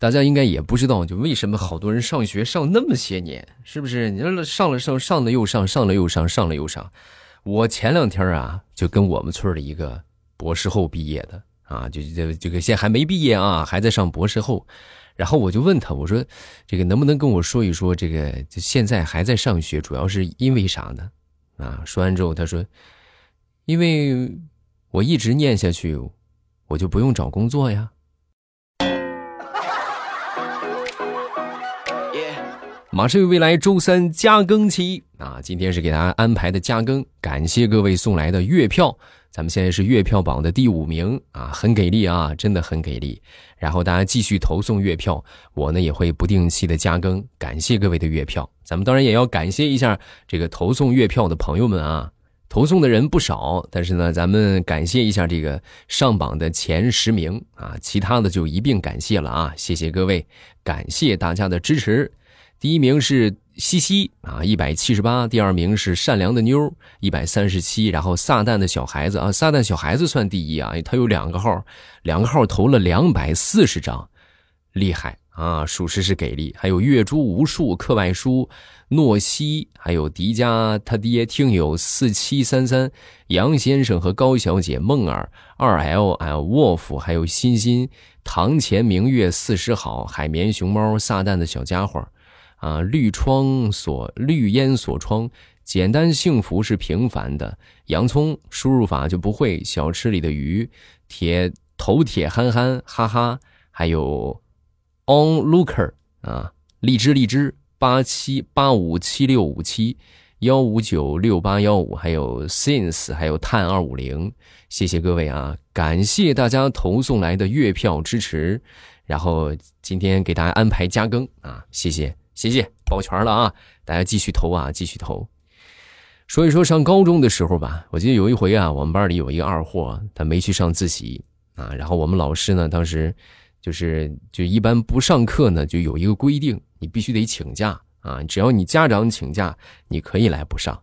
大家应该也不知道，就为什么好多人上学上那么些年，是不是？你说上了上上了又上，上了又上，上了又上。我前两天啊，就跟我们村的一个博士后毕业的啊，就就这个现还没毕业啊，还在上博士后。然后我就问他，我说这个能不能跟我说一说，这个现在还在上学，主要是因为啥呢？啊，说完之后他说，因为我一直念下去，我就不用找工作呀。马上有未来周三加更期啊！今天是给大家安排的加更，感谢各位送来的月票，咱们现在是月票榜的第五名啊，很给力啊，真的很给力。然后大家继续投送月票，我呢也会不定期的加更，感谢各位的月票。咱们当然也要感谢一下这个投送月票的朋友们啊，投送的人不少，但是呢，咱们感谢一下这个上榜的前十名啊，其他的就一并感谢了啊，谢谢各位，感谢大家的支持。第一名是西西啊，一百七十八。第二名是善良的妞，一百三十七。然后撒旦的小孩子啊，撒旦小孩子算第一啊，他有两个号，两个号投了两百四十张，厉害啊，属实是给力。还有月珠无数，课外书，诺西，还有迪迦他爹，听友四七三三，杨先生和高小姐，梦儿二 L 啊，沃夫，还有欣欣，堂前明月四时好，海绵熊猫，撒旦的小家伙。啊，绿窗锁绿烟锁窗，简单幸福是平凡的。洋葱输入法就不会。小吃里的鱼，铁头铁憨憨，哈哈。还有，onlooker 啊，荔枝荔枝八七八五七六五七幺五九六八幺五，还有 since，还有碳二五零。谢谢各位啊，感谢大家投送来的月票支持。然后今天给大家安排加更啊，谢谢。谢谢，保全了啊！大家继续投啊，继续投。说一说上高中的时候吧，我记得有一回啊，我们班里有一个二货，他没去上自习啊。然后我们老师呢，当时就是就一般不上课呢，就有一个规定，你必须得请假啊。只要你家长请假，你可以来不上。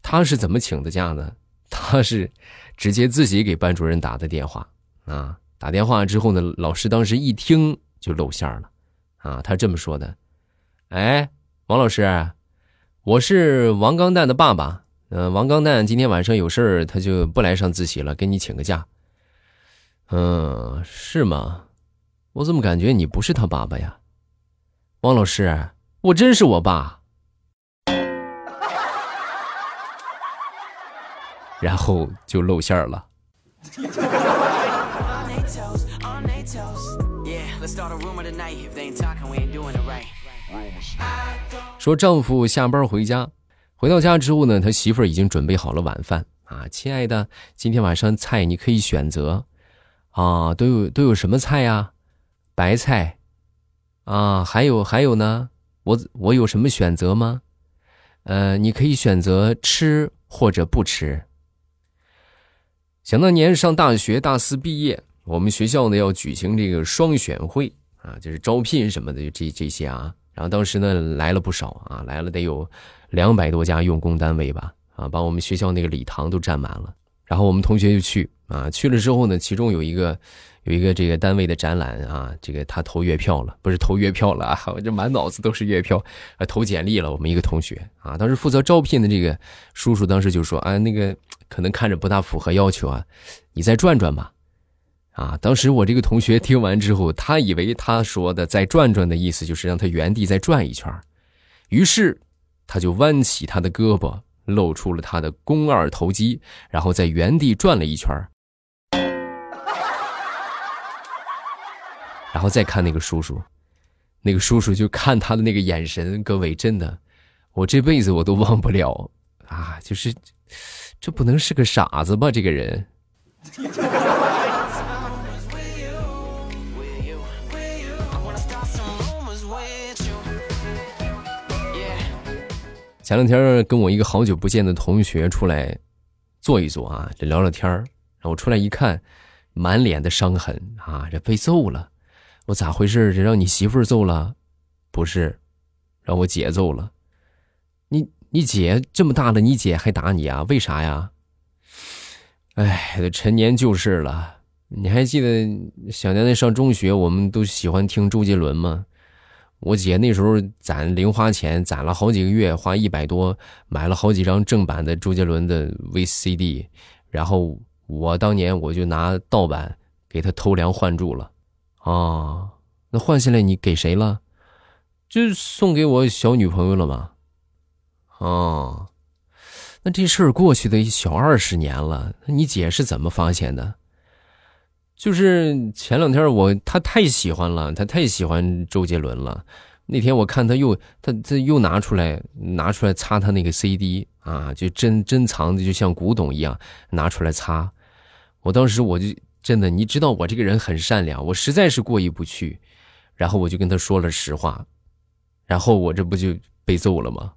他是怎么请的假呢？他是直接自己给班主任打的电话啊。打电话之后呢，老师当时一听就露馅了啊。他这么说的。哎，王老师，我是王刚蛋的爸爸。嗯，王刚蛋今天晚上有事儿，他就不来上自习了，给你请个假。嗯，是吗？我怎么感觉你不是他爸爸呀？王老师，我真是我爸。然后就露馅了。说丈夫下班回家，回到家之后呢，他媳妇儿已经准备好了晚饭啊，亲爱的，今天晚上菜你可以选择，啊，都有都有什么菜呀？白菜，啊，还有还有呢，我我有什么选择吗？呃，你可以选择吃或者不吃。想当年上大学大四毕业，我们学校呢要举行这个双选会啊，就是招聘什么的，这这些啊。然后当时呢来了不少啊，来了得有两百多家用工单位吧，啊，把我们学校那个礼堂都占满了。然后我们同学就去啊，去了之后呢，其中有一个有一个这个单位的展览啊，这个他投月票了，不是投月票了啊，我这满脑子都是月票，啊，投简历了。我们一个同学啊，当时负责招聘的这个叔叔当时就说啊，那个可能看着不大符合要求啊，你再转转吧。啊！当时我这个同学听完之后，他以为他说的“再转转”的意思就是让他原地再转一圈于是他就弯起他的胳膊，露出了他的肱二头肌，然后在原地转了一圈然后再看那个叔叔，那个叔叔就看他的那个眼神，各位真的，我这辈子我都忘不了啊！就是这不能是个傻子吧？这个人。前两天跟我一个好久不见的同学出来坐一坐啊，聊聊天然后我出来一看，满脸的伤痕啊，这被揍了。我咋回事？这让你媳妇揍了？不是，让我姐揍了。你你姐这么大了，你姐还打你啊？为啥呀？哎，陈年旧事了。你还记得小年年上中学，我们都喜欢听周杰伦吗？我姐那时候攒零花钱，攒了好几个月，花一百多买了好几张正版的周杰伦的 VCD，然后我当年我就拿盗版给他偷梁换柱了。啊，那换下来你给谁了？就送给我小女朋友了吗？哦，那这事儿过去的小二十年了，那你姐是怎么发现的？就是前两天我他太喜欢了，他太喜欢周杰伦了。那天我看他又他他又拿出来拿出来擦他那个 CD 啊，就珍珍藏的就像古董一样拿出来擦。我当时我就真的，你知道我这个人很善良，我实在是过意不去，然后我就跟他说了实话，然后我这不就被揍了吗？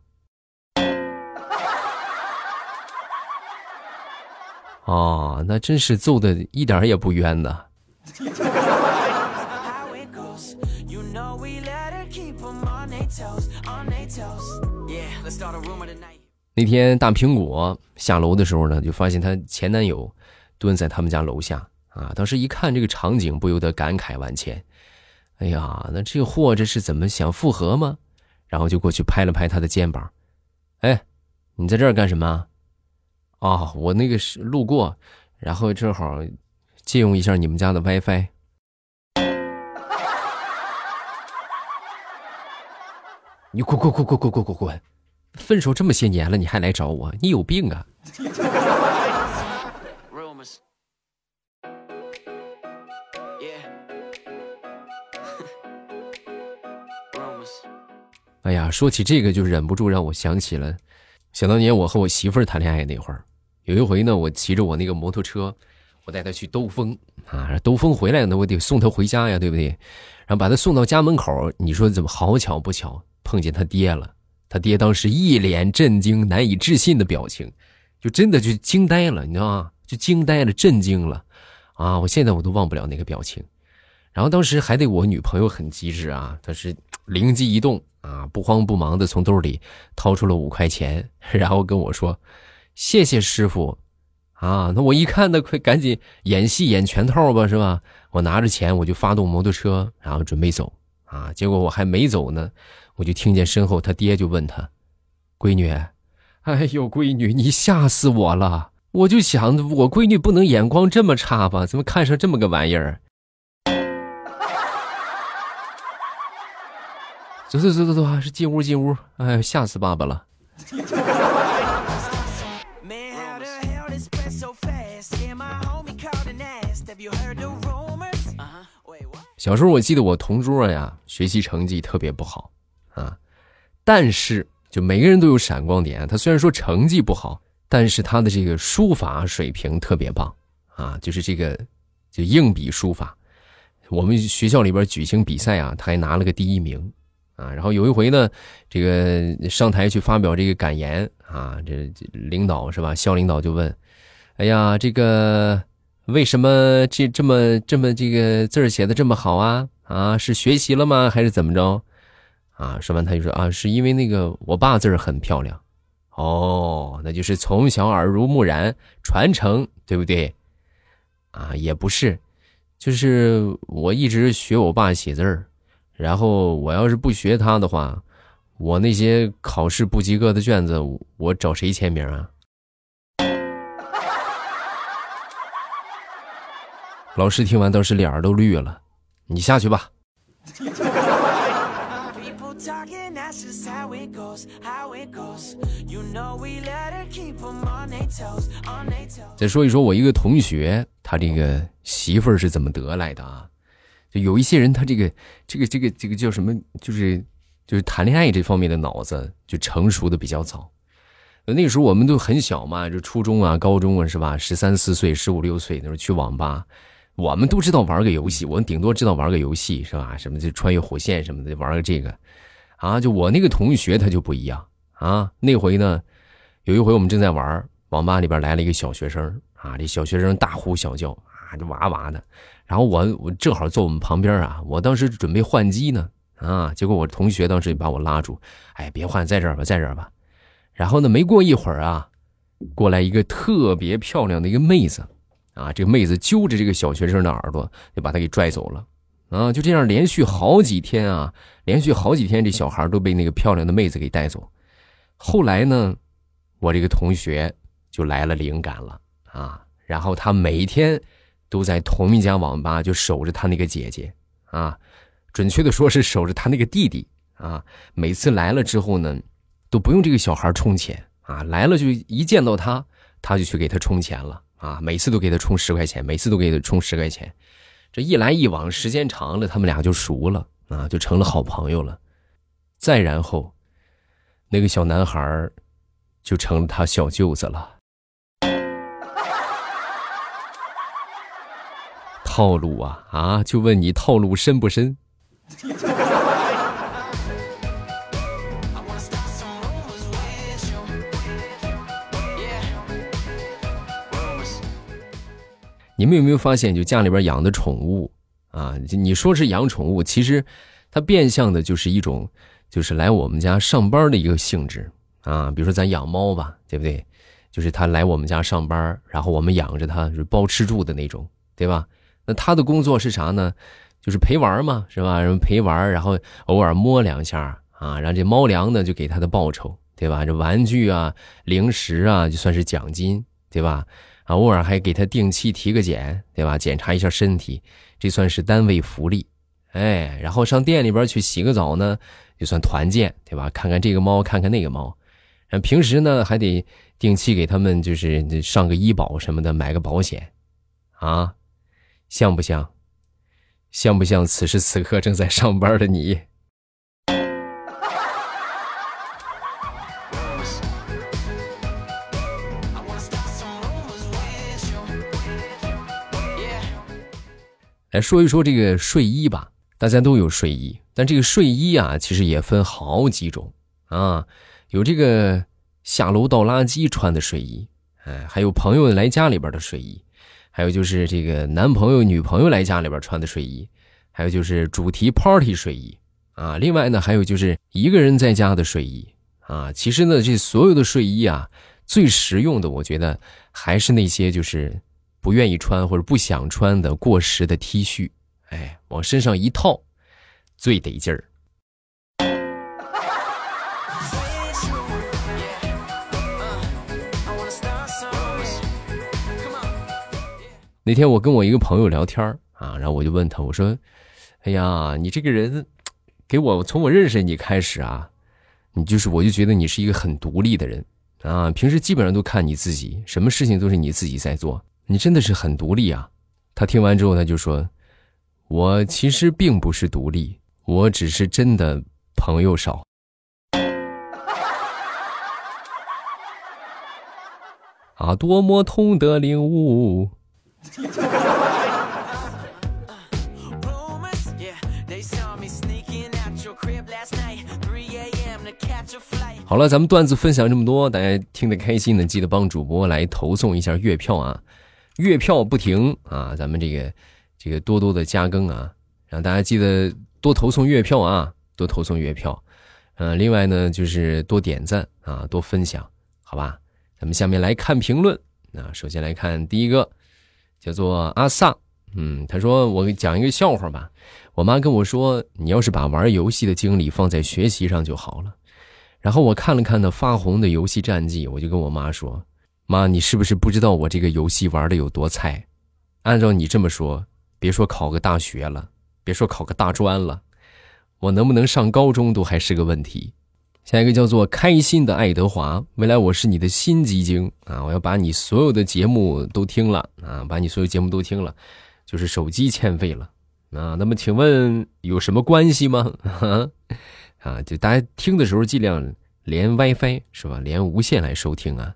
哦，那真是揍的一点也不冤呐。那天大苹果下楼的时候呢，就发现她前男友蹲在他们家楼下啊。当时一看这个场景，不由得感慨万千。哎呀，那这货这是怎么想复合吗？然后就过去拍了拍他的肩膀。哎，你在这儿干什么？哦，我那个是路过，然后正好借用一下你们家的 WiFi。你滚滚滚滚滚滚滚滚！分手这么些年了，你还来找我？你有病啊！哎呀，说起这个就忍不住让我想起了。想当年我和我媳妇儿谈恋爱那会儿，有一回呢，我骑着我那个摩托车，我带她去兜风啊，兜风回来呢，我得送她回家呀，对不对？然后把她送到家门口，你说怎么好巧不巧碰见他爹了？他爹当时一脸震惊、难以置信的表情，就真的就惊呆了，你知道吗？就惊呆了、震惊了，啊！我现在我都忘不了那个表情。然后当时还得我女朋友很机智啊，她是灵机一动。啊，不慌不忙的从兜里掏出了五块钱，然后跟我说：“谢谢师傅。”啊，那我一看，那快赶紧演戏演全套吧，是吧？我拿着钱，我就发动摩托车，然后准备走。啊，结果我还没走呢，我就听见身后他爹就问他：“闺女，哎呦，闺女，你吓死我了！我就想，我闺女不能眼光这么差吧？怎么看上这么个玩意儿？”走走走走走，是进屋进屋！哎，吓死爸爸了。小时候我记得我同桌呀，学习成绩特别不好啊，但是就每个人都有闪光点。他虽然说成绩不好，但是他的这个书法水平特别棒啊，就是这个就硬笔书法。我们学校里边举行比赛啊，他还拿了个第一名。啊，然后有一回呢，这个上台去发表这个感言啊，这领导是吧？校领导就问：“哎呀，这个为什么这这么这么这个字写的这么好啊？啊，是学习了吗？还是怎么着？”啊，说完他就说：“啊，是因为那个我爸字很漂亮。”哦，那就是从小耳濡目染传承，对不对？啊，也不是，就是我一直学我爸写字儿。然后我要是不学他的话，我那些考试不及格的卷子，我找谁签名啊？老师听完当时脸儿都绿了，你下去吧。再说一说，我一个同学，他这个媳妇儿是怎么得来的啊？有一些人，他这个、这个、这个、这个叫什么？就是，就是谈恋爱这方面的脑子就成熟的比较早。那个时候我们都很小嘛，就初中啊、高中啊，是吧？十三四岁、十五六岁那时候去网吧，我们都知道玩个游戏，我们顶多知道玩个游戏，是吧？什么就穿越火线什么的，玩个这个。啊，就我那个同学他就不一样啊。那回呢，有一回我们正在玩，网吧里边来了一个小学生啊，这小学生大呼小叫，啊就哇哇的。然后我我正好坐我们旁边啊，我当时准备换机呢啊，结果我同学当时就把我拉住，哎，别换，在这儿吧，在这儿吧。然后呢，没过一会儿啊，过来一个特别漂亮的一个妹子，啊，这个妹子揪着这个小学生的耳朵，就把他给拽走了。啊，就这样连续好几天啊，连续好几天，这小孩都被那个漂亮的妹子给带走。后来呢，我这个同学就来了灵感了啊，然后他每一天都在同一家网吧就守着他那个姐姐啊，准确的说是守着他那个弟弟啊。每次来了之后呢，都不用这个小孩充钱啊，来了就一见到他，他就去给他充钱了啊，每次都给他充十块钱，每次都给他充十块钱。这一来一往，时间长了，他们俩就熟了啊，就成了好朋友了。再然后，那个小男孩就成了他小舅子了。套路啊啊！就问你套路深不深？你们有没有发现，就家里边养的宠物啊？你说是养宠物，其实它变相的就是一种，就是来我们家上班的一个性质啊。比如说咱养猫吧，对不对？就是它来我们家上班，然后我们养着它，是包吃住的那种，对吧？那他的工作是啥呢？就是陪玩嘛，是吧？然后陪玩，然后偶尔摸两下啊，然后这猫粮呢就给他的报酬，对吧？这玩具啊、零食啊，就算是奖金，对吧？啊，偶尔还给他定期体个检，对吧？检查一下身体，这算是单位福利。哎，然后上店里边去洗个澡呢，就算团建，对吧？看看这个猫，看看那个猫。平时呢，还得定期给他们就是上个医保什么的，买个保险。啊，像不像？像不像此时此刻正在上班的你？来说一说这个睡衣吧，大家都有睡衣，但这个睡衣啊，其实也分好几种啊，有这个下楼倒垃圾穿的睡衣，哎，还有朋友来家里边的睡衣，还有就是这个男朋友女朋友来家里边穿的睡衣，还有就是主题 party 睡衣啊，另外呢，还有就是一个人在家的睡衣啊。其实呢，这所有的睡衣啊，最实用的，我觉得还是那些就是。不愿意穿或者不想穿的过时的 T 恤，哎，往身上一套，最得劲儿。那天我跟我一个朋友聊天啊，然后我就问他，我说：“哎呀，你这个人，给我从我认识你开始啊，你就是我就觉得你是一个很独立的人啊，平时基本上都看你自己，什么事情都是你自己在做。”你真的是很独立啊！他听完之后，他就说：“我其实并不是独立，我只是真的朋友少。”啊，多么痛的领悟！好了，咱们段子分享这么多，大家听得开心的，记得帮主播来投送一下月票啊！月票不停啊，咱们这个这个多多的加更啊，让大家记得多投送月票啊，多投送月票。嗯，另外呢就是多点赞啊，多分享，好吧？咱们下面来看评论。那首先来看第一个，叫做阿萨，嗯，他说我给讲一个笑话吧。我妈跟我说，你要是把玩游戏的精力放在学习上就好了。然后我看了看那发红的游戏战绩，我就跟我妈说。妈，你是不是不知道我这个游戏玩的有多菜？按照你这么说，别说考个大学了，别说考个大专了，我能不能上高中都还是个问题。下一个叫做开心的爱德华，未来我是你的新基金啊！我要把你所有的节目都听了啊，把你所有节目都听了，就是手机欠费了啊。那么请问有什么关系吗？啊，就大家听的时候尽量连 WiFi 是吧？连无线来收听啊。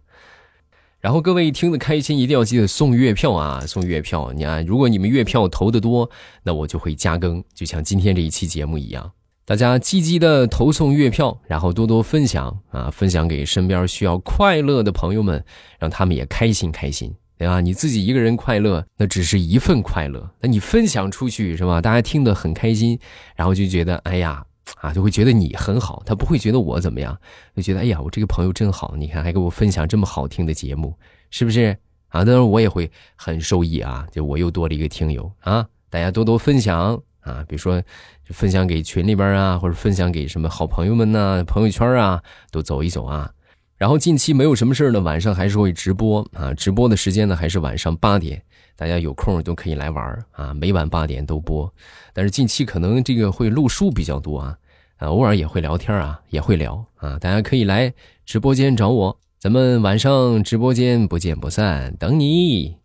然后各位听得开心，一定要记得送月票啊！送月票，你看，如果你们月票投的多，那我就会加更，就像今天这一期节目一样。大家积极的投送月票，然后多多分享啊，分享给身边需要快乐的朋友们，让他们也开心开心，对吧？你自己一个人快乐，那只是一份快乐，那你分享出去是吧？大家听得很开心，然后就觉得，哎呀。啊，就会觉得你很好，他不会觉得我怎么样，就觉得哎呀，我这个朋友真好，你看还给我分享这么好听的节目，是不是？啊，当然我也会很受益啊，就我又多了一个听友啊，大家多多分享啊，比如说分享给群里边啊，或者分享给什么好朋友们呐，朋友圈啊，都走一走啊。然后近期没有什么事呢，晚上还是会直播啊，直播的时间呢还是晚上八点，大家有空都可以来玩啊，每晚八点都播。但是近期可能这个会录书比较多啊，啊，偶尔也会聊天啊，也会聊啊，大家可以来直播间找我。咱们晚上直播间不见不散，等你。